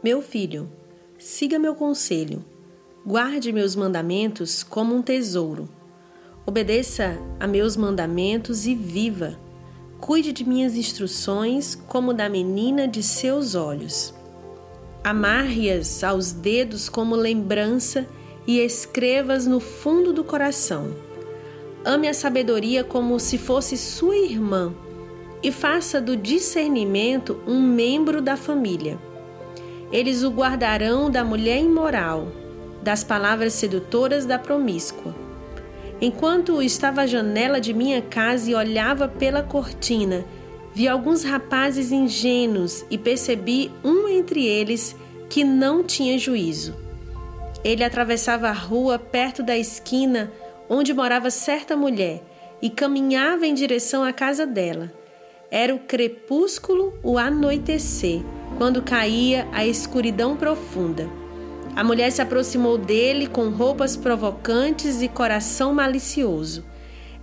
Meu filho, siga meu conselho, guarde meus mandamentos como um tesouro. Obedeça a meus mandamentos e viva. Cuide de minhas instruções como da menina de seus olhos. Amarre-as aos dedos como lembrança e escrevas no fundo do coração. Ame a sabedoria como se fosse sua irmã e faça do discernimento um membro da família. Eles o guardarão da mulher imoral, das palavras sedutoras da promíscua. Enquanto estava à janela de minha casa e olhava pela cortina, vi alguns rapazes ingênuos e percebi um entre eles que não tinha juízo. Ele atravessava a rua perto da esquina onde morava certa mulher e caminhava em direção à casa dela. Era o crepúsculo, o anoitecer, quando caía a escuridão profunda. A mulher se aproximou dele com roupas provocantes e coração malicioso.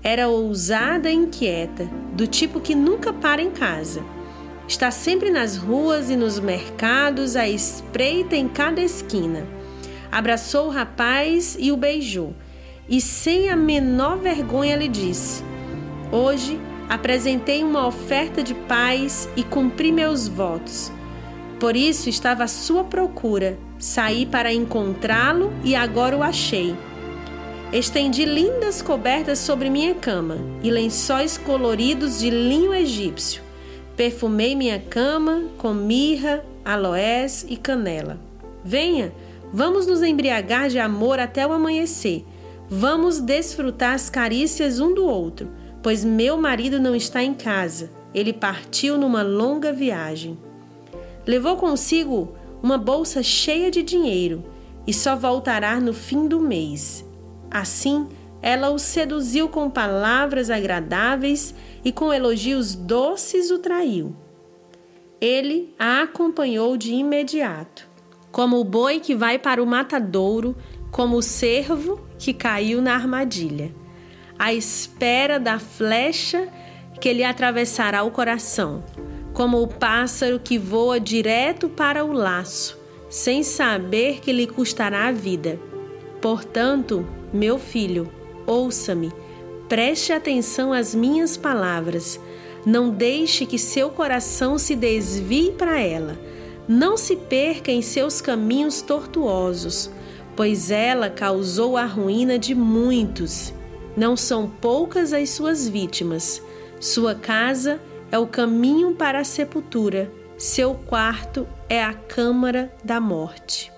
Era ousada e inquieta, do tipo que nunca para em casa. Está sempre nas ruas e nos mercados, à espreita em cada esquina. Abraçou o rapaz e o beijou, e sem a menor vergonha lhe disse: Hoje apresentei uma oferta de paz e cumpri meus votos. Por isso estava à sua procura, saí para encontrá-lo e agora o achei. Estendi lindas cobertas sobre minha cama e lençóis coloridos de linho egípcio. Perfumei minha cama com mirra, aloés e canela. Venha, vamos nos embriagar de amor até o amanhecer. Vamos desfrutar as carícias um do outro pois meu marido não está em casa. Ele partiu numa longa viagem. Levou consigo uma bolsa cheia de dinheiro e só voltará no fim do mês. Assim, ela o seduziu com palavras agradáveis e com elogios doces o traiu. Ele a acompanhou de imediato, como o boi que vai para o matadouro, como o cervo que caiu na armadilha à espera da flecha que lhe atravessará o coração, como o pássaro que voa direto para o laço, sem saber que lhe custará a vida. Portanto, meu filho, ouça-me, preste atenção às minhas palavras. Não deixe que seu coração se desvie para ela. Não se perca em seus caminhos tortuosos, pois ela causou a ruína de muitos não são poucas as suas vítimas. Sua casa é o caminho para a sepultura, seu quarto é a câmara da morte.